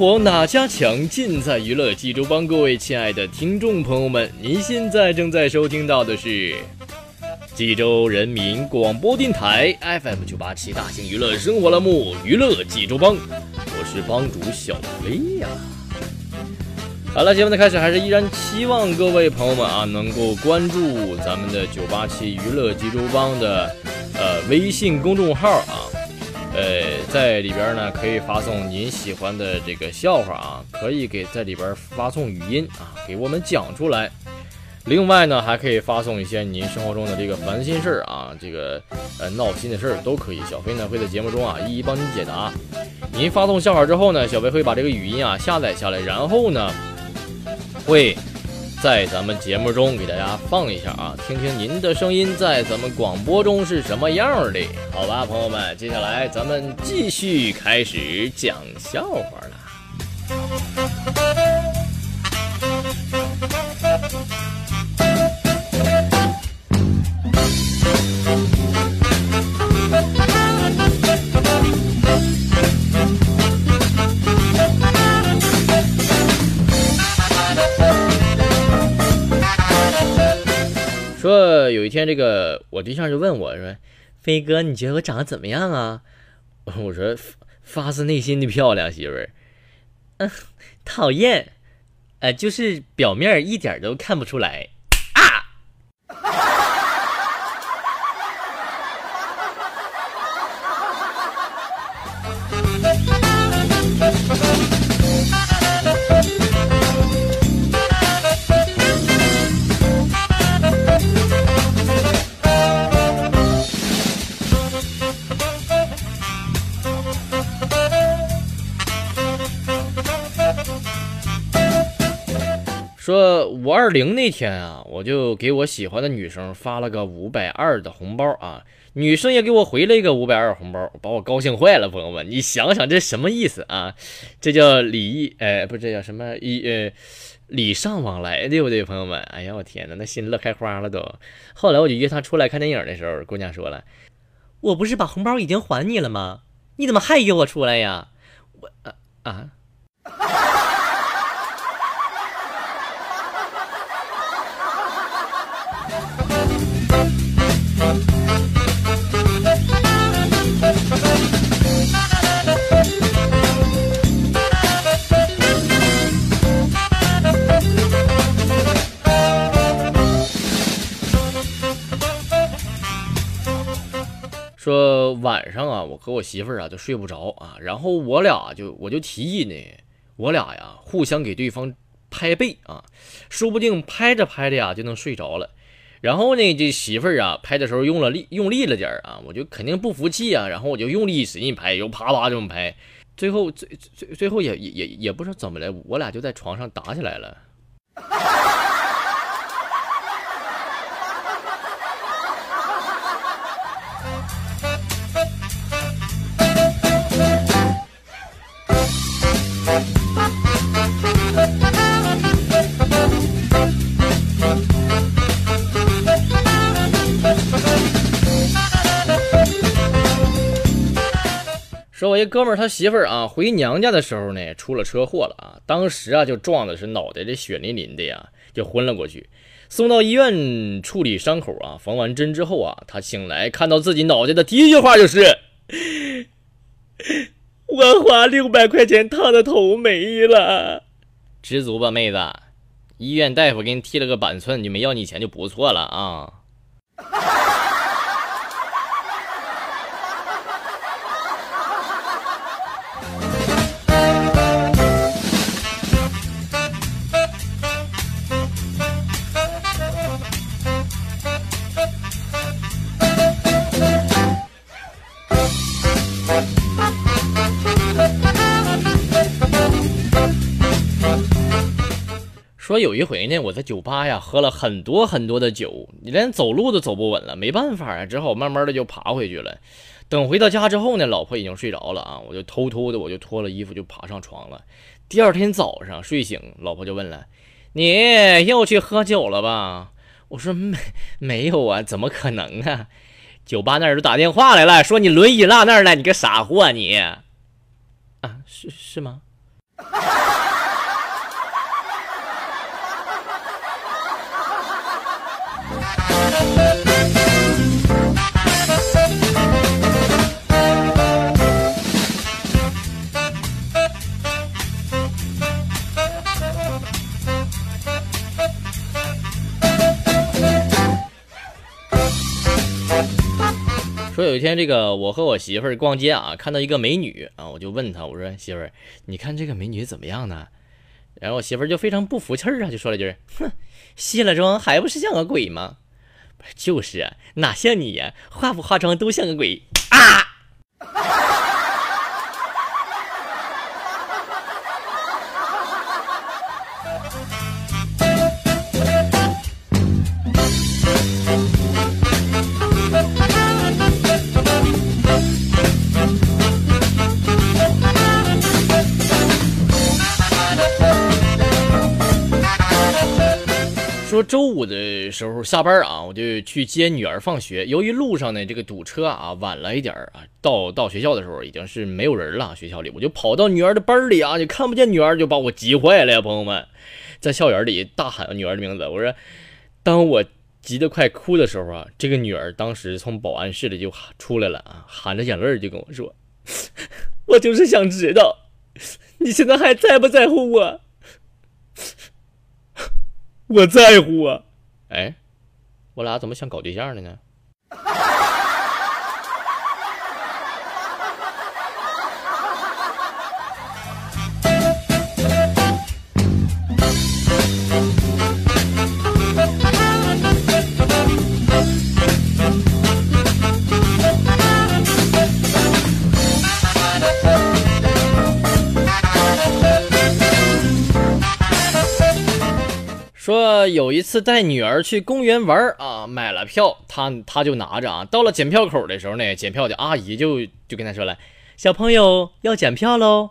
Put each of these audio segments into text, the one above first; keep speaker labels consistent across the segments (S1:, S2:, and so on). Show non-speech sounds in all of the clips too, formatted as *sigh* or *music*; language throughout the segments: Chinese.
S1: 活哪家强？尽在娱乐济州帮。各位亲爱的听众朋友们，您现在正在收听到的是济州人民广播电台 FM 九八七大型娱乐生活栏目《娱乐济州帮》，我是帮主小飞呀。好了，节目的开始，还是依然期望各位朋友们啊，能够关注咱们的九八七娱乐济州帮的呃微信公众号啊。呃，在里边呢，可以发送您喜欢的这个笑话啊，可以给在里边发送语音啊，给我们讲出来。另外呢，还可以发送一些您生活中的这个烦心事儿啊，这个呃闹心的事儿都可以。小飞呢会在节目中啊一一帮您解答。您发送笑话之后呢，小飞会把这个语音啊下载下来，然后呢会。在咱们节目中给大家放一下啊，听听您的声音在咱们广播中是什么样的？好吧，朋友们，接下来咱们继续开始讲笑话了。有一天，这个我对象就问我说：“飞哥，你觉得我长得怎么样啊？” *laughs* 我说：“发自内心的漂亮，媳妇儿。”嗯，讨厌，呃，就是表面一点都看不出来说五二零那天啊，我就给我喜欢的女生发了个五百二的红包啊，女生也给我回了一个五百二红包，把我高兴坏了。朋友们，你想想这什么意思啊？这叫礼义，哎，不，这叫什么？一呃，礼尚往来，对不对，朋友们？哎呀，我天哪，那心乐开花了都。后来我就约她出来看电影的时候，姑娘说了：“我不是把红包已经还你了吗？你怎么还约我出来呀？”我啊啊。说晚上啊，我和我媳妇儿啊就睡不着啊，然后我俩就我就提议呢，我俩呀互相给对方拍背啊，说不定拍着拍着呀就能睡着了。然后呢，这媳妇儿啊拍的时候用了力用力了点儿啊，我就肯定不服气啊，然后我就用力使劲拍，又啪啪这么拍，最后最最最后也也也也不知道怎么的，我俩就在床上打起来了。我一哥们儿他媳妇儿啊，回娘家的时候呢，出了车祸了啊，当时啊就撞的是脑袋这血淋淋的呀，就昏了过去，送到医院处理伤口啊，缝完针之后啊，他醒来看到自己脑袋的第一句话就是：“
S2: 我花六百块钱烫的头没了。
S1: 知足吧，妹子，医院大夫给你剃了个板寸，就没要你钱就不错了啊。有一回呢，我在酒吧呀喝了很多很多的酒，你连走路都走不稳了，没办法啊，只好慢慢的就爬回去了。等回到家之后呢，老婆已经睡着了啊，我就偷偷的我就脱了衣服就爬上床了。第二天早上睡醒，老婆就问了：“ *laughs* 你又去喝酒了吧？”我说：“没没有啊，怎么可能啊？酒吧那儿都打电话来了，说你轮椅落那儿了，你个傻货你！啊，是是吗？”说有一天，这个我和我媳妇儿逛街啊，看到一个美女啊，我就问她，我说媳妇儿，你看这个美女怎么样呢？然后我媳妇儿就非常不服气啊，就说了句：“哼，卸了妆还不是像个鬼吗？就是啊，哪像你呀，化不化妆都像个鬼时候下班啊，我就去接女儿放学。由于路上呢这个堵车啊，晚了一点啊，到到学校的时候已经是没有人了。学校里我就跑到女儿的班里啊，就看不见女儿，就把我急坏了呀，朋友们，在校园里大喊女儿的名字。我说，当我急得快哭的时候啊，这个女儿当时从保安室里就出来了啊，含着眼泪就跟我说：“ *laughs* 我就是想知道，你现在还在不在乎我？”我在乎啊，哎，我俩怎么像搞对象的呢？说有一次带女儿去公园玩啊，买了票，他他就拿着啊，到了检票口的时候呢，检票的阿姨就就跟他说了：“小朋友要检票喽。”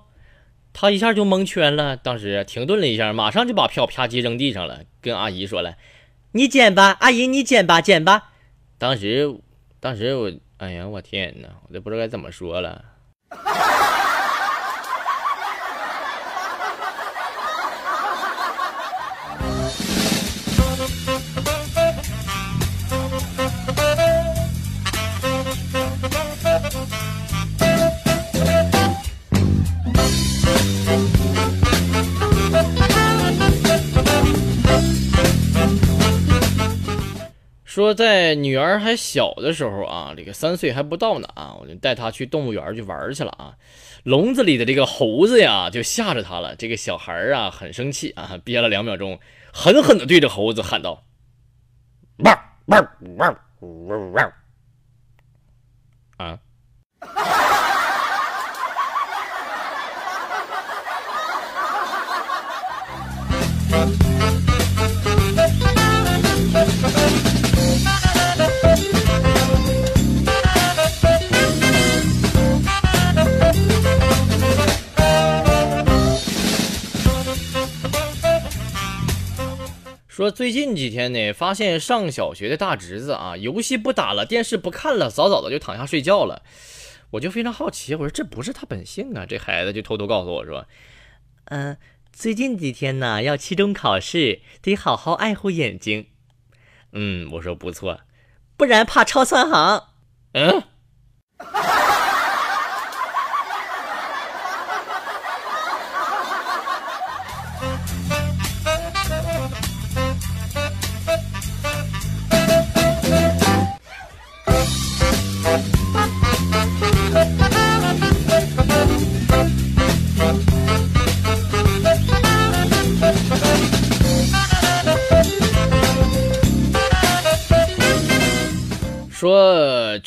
S1: 他一下就蒙圈了，当时停顿了一下，马上就把票啪叽扔地上了，跟阿姨说了：“你检吧，阿姨你检吧，检吧。”当时，当时我，哎呀，我天哪，我都不知道该怎么说了。说在女儿还小的时候啊，这个三岁还不到呢啊，我就带她去动物园去玩去了啊。笼子里的这个猴子呀，就吓着她了。这个小孩啊，很生气啊，憋了两秒钟，狠狠地对着猴子喊道：“汪汪汪汪汪！”啊！*laughs* 说最近几天呢，发现上小学的大侄子啊，游戏不打了，电视不看了，早早的就躺下睡觉了。我就非常好奇，我说这不是他本性啊。这孩子就偷偷告诉我说：“嗯，最近几天呢要期中考试，得好好爱护眼睛。”嗯，我说不错，不然怕抄三行。嗯。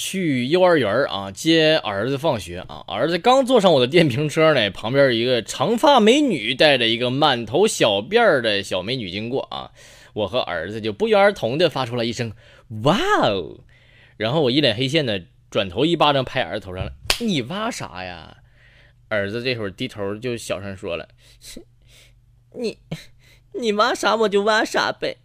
S1: 去幼儿园啊接儿子放学啊，儿子刚坐上我的电瓶车呢，旁边一个长发美女带着一个满头小辫儿的小美女经过啊，我和儿子就不约而同的发出了一声哇哦，然后我一脸黑线的转头一巴掌拍儿子头上了，你挖啥呀？儿子这会儿低头就小声说了，
S2: 你你挖啥我就挖啥呗。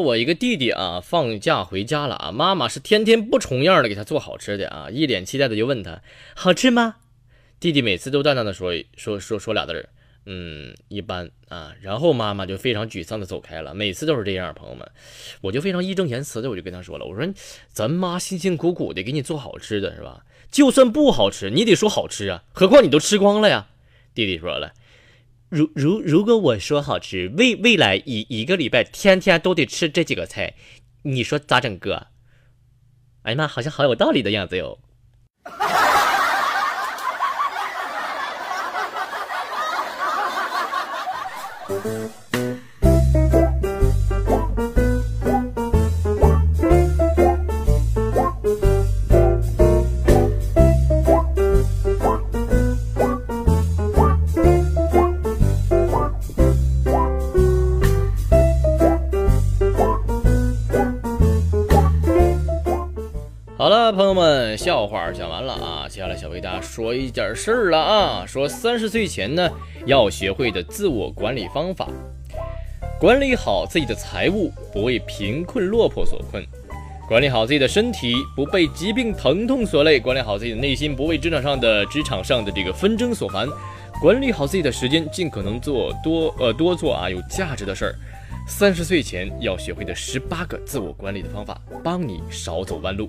S1: 我一个弟弟啊，放假回家了啊，妈妈是天天不重样的给他做好吃的啊，一脸期待的就问他好吃吗？弟弟每次都淡淡的说说说说俩字儿，嗯，一般啊，然后妈妈就非常沮丧的走开了，每次都是这样，朋友们，我就非常义正言辞的我就跟他说了，我说咱妈辛辛苦苦的给你做好吃的是吧？就算不好吃，你得说好吃啊，何况你都吃光了呀。弟弟说了。
S2: 如如如果我说好吃，未未来一一个礼拜天天都得吃这几个菜，你说咋整哥？哎呀妈，好像好有道理的样子哟。*laughs*
S1: 朋友们，笑话讲完了啊，接下来想为大家说一点事儿了啊。说三十岁前呢，要学会的自我管理方法，管理好自己的财务，不为贫困落魄所困；管理好自己的身体，不被疾病疼痛所累；管理好自己的内心，不为职场上的职场上的这个纷争所烦；管理好自己的时间，尽可能做多呃多做啊有价值的事儿。三十岁前要学会的十八个自我管理的方法，帮你少走弯路。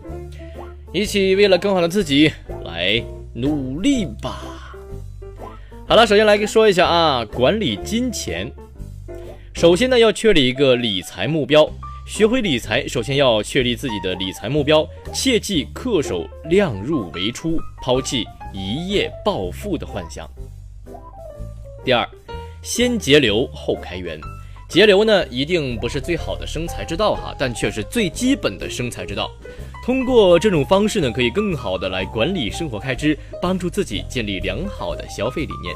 S1: 一起为了更好的自己来努力吧。好了，首先来说一下啊，管理金钱。首先呢，要确立一个理财目标。学会理财，首先要确立自己的理财目标，切记恪守量入为出，抛弃一夜暴富的幻想。第二，先节流后开源。节流呢，一定不是最好的生财之道哈，但却是最基本的生财之道。通过这种方式呢，可以更好的来管理生活开支，帮助自己建立良好的消费理念。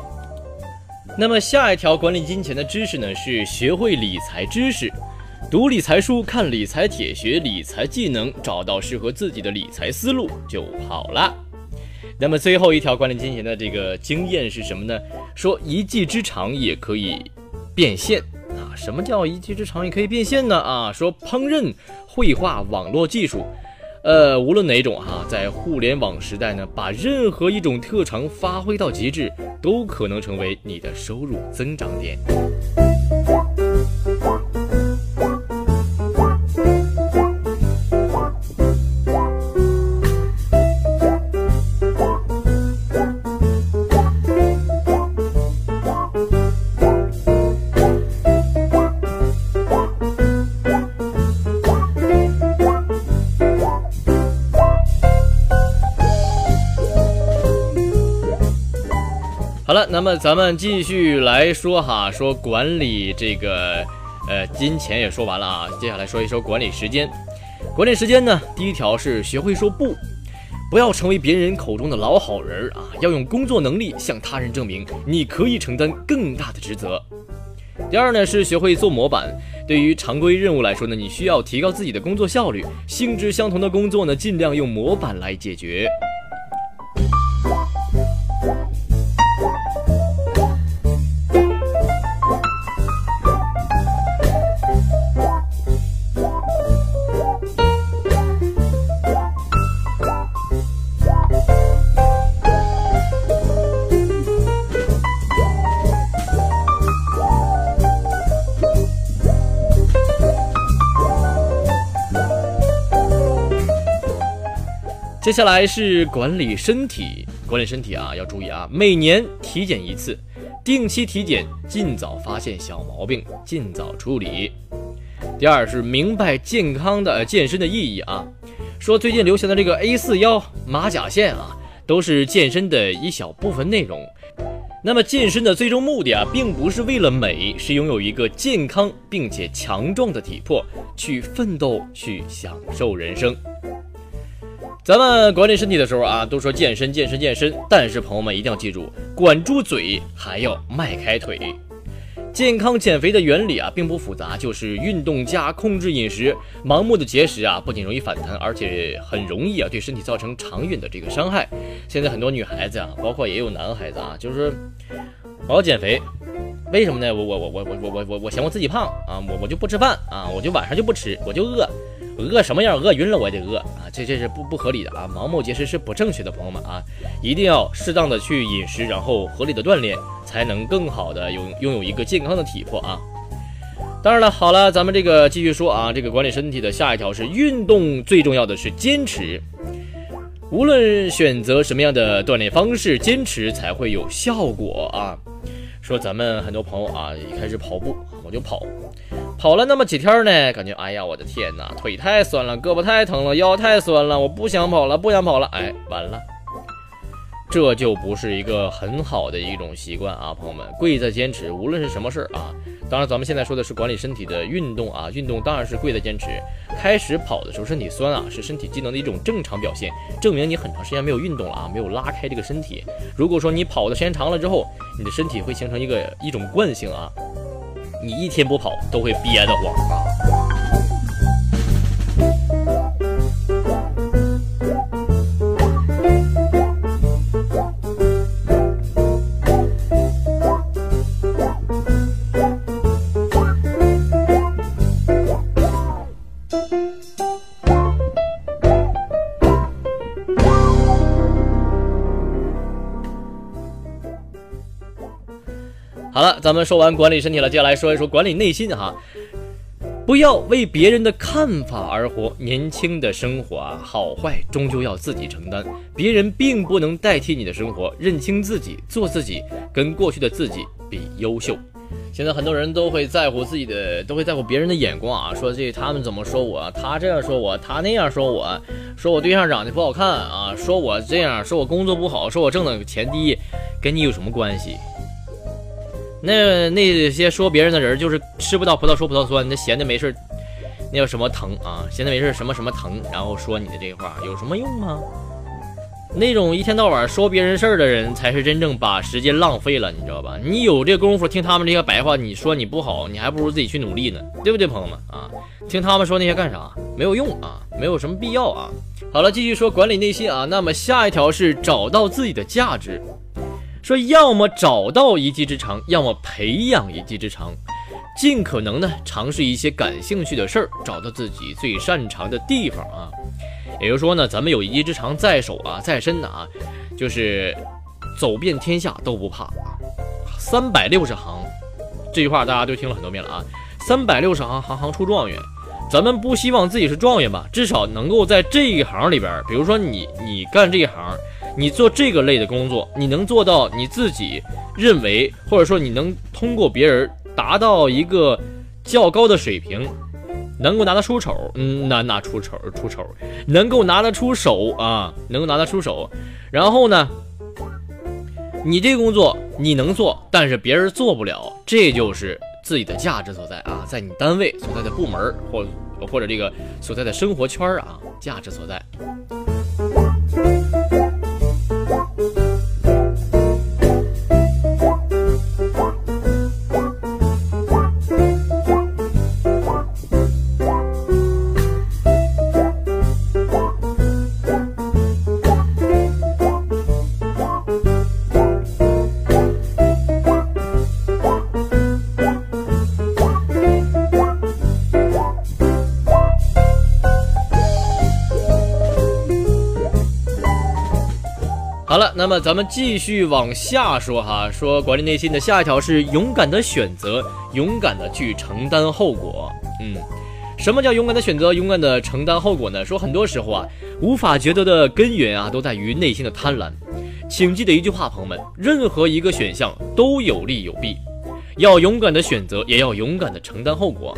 S1: 那么下一条管理金钱的知识呢，是学会理财知识，读理财书，看理财帖，学理财技能，找到适合自己的理财思路就好了。那么最后一条管理金钱的这个经验是什么呢？说一技之长也可以变现。什么叫一技之长也可以变现呢？啊，说烹饪、绘画、网络技术，呃，无论哪种哈，在互联网时代呢，把任何一种特长发挥到极致，都可能成为你的收入增长点。好了，那么咱们继续来说哈，说管理这个，呃，金钱也说完了啊，接下来说一说管理时间。管理时间呢，第一条是学会说不，不要成为别人口中的老好人啊，要用工作能力向他人证明你可以承担更大的职责。第二呢是学会做模板，对于常规任务来说呢，你需要提高自己的工作效率，性质相同的工作呢，尽量用模板来解决。接下来是管理身体，管理身体啊，要注意啊，每年体检一次，定期体检，尽早发现小毛病，尽早处理。第二是明白健康的健身的意义啊，说最近流行的这个 A 四腰、马甲线啊，都是健身的一小部分内容。那么健身的最终目的啊，并不是为了美，是拥有一个健康并且强壮的体魄，去奋斗，去享受人生。咱们管理身体的时候啊，都说健身、健身、健身，但是朋友们一定要记住，管住嘴，还要迈开腿。健康减肥的原理啊，并不复杂，就是运动加控制饮食。盲目的节食啊，不仅容易反弹，而且很容易啊，对身体造成长远的这个伤害。现在很多女孩子啊，包括也有男孩子啊，就是我要减肥，为什么呢？我我我我我我我我嫌我自己胖啊，我我就不吃饭啊，我就晚上就不吃，我就饿。我饿什么样？饿晕了我也得饿啊！这这是不不合理的啊！盲目节食是不正确的，朋友们啊，一定要适当的去饮食，然后合理的锻炼，才能更好的拥拥有一个健康的体魄啊！当然了，好了，咱们这个继续说啊，这个管理身体的下一条是运动，最重要的是坚持。无论选择什么样的锻炼方式，坚持才会有效果啊！说咱们很多朋友啊，一开始跑步我就跑。跑了那么几天呢，感觉哎呀，我的天哪，腿太酸了，胳膊太疼了，腰太酸了，我不想跑了，不想跑了，哎，完了，这就不是一个很好的一种习惯啊，朋友们，贵在坚持，无论是什么事儿啊，当然咱们现在说的是管理身体的运动啊，运动当然是贵在坚持。开始跑的时候身体酸啊，是身体机能的一种正常表现，证明你很长时间没有运动了啊，没有拉开这个身体。如果说你跑的时间长了之后，你的身体会形成一个一种惯性啊。你一天不跑都会憋得慌啊！咱们说完管理身体了，接下来说一说管理内心哈。不要为别人的看法而活，年轻的生活啊，好坏终究要自己承担，别人并不能代替你的生活。认清自己，做自己，跟过去的自己比优秀。现在很多人都会在乎自己的，都会在乎别人的眼光啊，说这他们怎么说我，他这样说我，他那样说我，说我对象长得不好看啊，说我这样，说我工作不好，说我挣的钱低，跟你有什么关系？那那些说别人的人，就是吃不到葡萄说葡萄酸，那闲的没事那叫什么疼啊？闲的没事什么什么疼，然后说你的这话有什么用吗？那种一天到晚说别人事儿的人，才是真正把时间浪费了，你知道吧？你有这功夫听他们这些白话，你说你不好，你还不如自己去努力呢，对不对，朋友们啊？听他们说那些干啥？没有用啊，没有什么必要啊。好了，继续说管理内心啊。那么下一条是找到自己的价值。说要么找到一技之长，要么培养一技之长，尽可能呢尝试一些感兴趣的事儿，找到自己最擅长的地方啊。也就是说呢，咱们有一技之长在手啊，在身的啊，就是走遍天下都不怕啊。三百六十行，这句话大家都听了很多遍了啊。三百六十行，行行出状元。咱们不希望自己是状元吧，至少能够在这一行里边，比如说你你干这一行。你做这个类的工作，你能做到你自己认为，或者说你能通过别人达到一个较高的水平，能够拿得出手，嗯，拿拿出丑出丑，能够拿得出手啊，能够拿得出手。然后呢，你这个工作你能做，但是别人做不了，这就是自己的价值所在啊，在你单位所在的部门或或者这个所在的生活圈啊，价值所在。么咱们继续往下说哈，说管理内心的下一条是勇敢的选择，勇敢的去承担后果。嗯，什么叫勇敢的选择，勇敢的承担后果呢？说很多时候啊，无法抉择的根源啊，都在于内心的贪婪。请记得一句话，朋友们，任何一个选项都有利有弊，要勇敢的选择，也要勇敢的承担后果。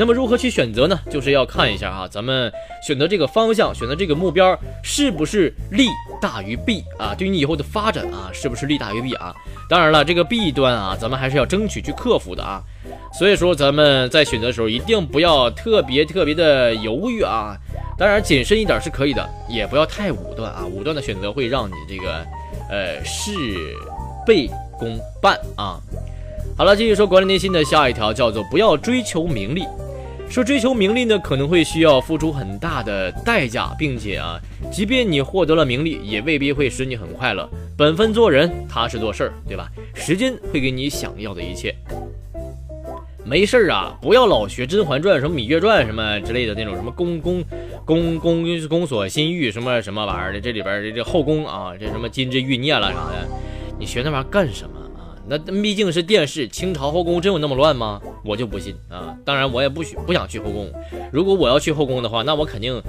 S1: 那么如何去选择呢？就是要看一下哈，咱们选择这个方向，选择这个目标，是不是利大于弊啊？对你以后的发展啊，是不是利大于弊啊？当然了，这个弊端啊，咱们还是要争取去克服的啊。所以说，咱们在选择的时候，一定不要特别特别的犹豫啊。当然，谨慎一点是可以的，也不要太武断啊。武断的选择会让你这个，呃，事倍功半啊。好了，继续说管理内心的下一条，叫做不要追求名利。说追求名利呢，可能会需要付出很大的代价，并且啊，即便你获得了名利，也未必会使你很快乐。本分做人，踏实做事儿，对吧？时间会给你想要的一切。没事儿啊，不要老学《甄嬛传》什么《芈月传》什么之类的那种什么宫宫宫宫宫锁心玉什么什么玩意儿的，这里边这这后宫啊，这什么金枝玉孽了啥的，你学那玩意儿干什么？那毕竟是电视，清朝后宫真有那么乱吗？我就不信啊！当然我也不许不想去后宫，如果我要去后宫的话，那我肯定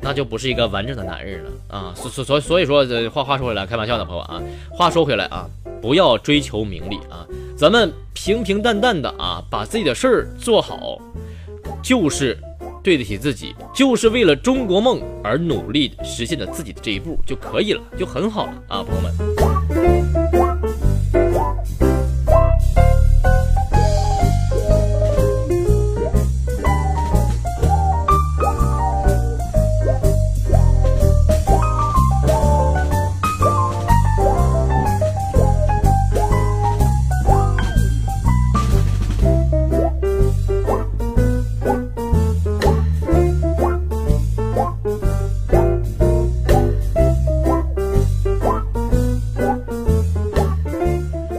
S1: 那就不是一个完整的男人了啊！所所所所以说，这话话说回来，开玩笑的朋友啊，话说回来啊，不要追求名利啊。咱们平平淡淡的啊，把自己的事儿做好，就是对得起自己，就是为了中国梦而努力实现的自己的这一步就可以了，就很好了啊，朋友们。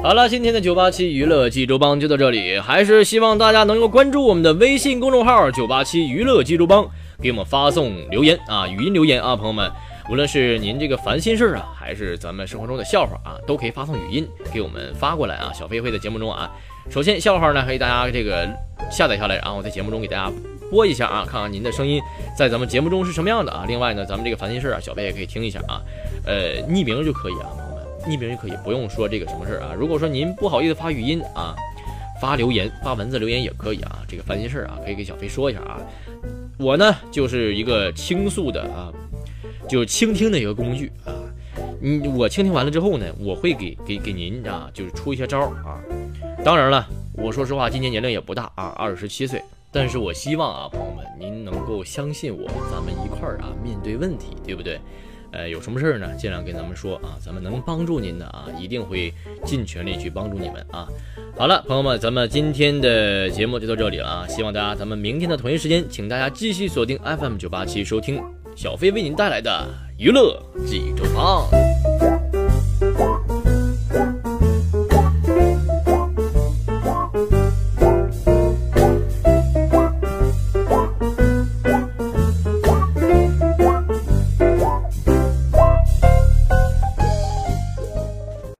S1: 好了，今天的九八七娱乐济州帮就到这里，还是希望大家能够关注我们的微信公众号“九八七娱乐济州帮”，给我们发送留言啊，语音留言啊，朋友们，无论是您这个烦心事儿啊，还是咱们生活中的笑话啊，都可以发送语音给我们发过来啊。小飞会在节目中啊，首先笑话呢，可以大家这个下载下来，然后在节目中给大家播一下啊，看看您的声音在咱们节目中是什么样的啊。另外呢，咱们这个烦心事儿啊，小飞也可以听一下啊，呃，匿名就可以啊。匿名就可以，不用说这个什么事儿啊。如果说您不好意思发语音啊，发留言、发文字留言也可以啊。这个烦心事儿啊，可以给小飞说一下啊。我呢就是一个倾诉的啊，就是倾听的一个工具啊。嗯，我倾听完了之后呢，我会给给给您啊，就是出一些招儿啊。当然了，我说实话，今年年龄也不大啊，二十七岁。但是我希望啊，朋友们，您能够相信我，咱们一块儿啊面对问题，对不对？呃，有什么事儿呢？尽量跟咱们说啊，咱们能帮助您的啊，一定会尽全力去帮助你们啊。好了，朋友们，咱们今天的节目就到这里了啊。希望大家咱们明天的同一时间，请大家继续锁定 FM 九八七收听小飞为您带来的娱乐济州帮。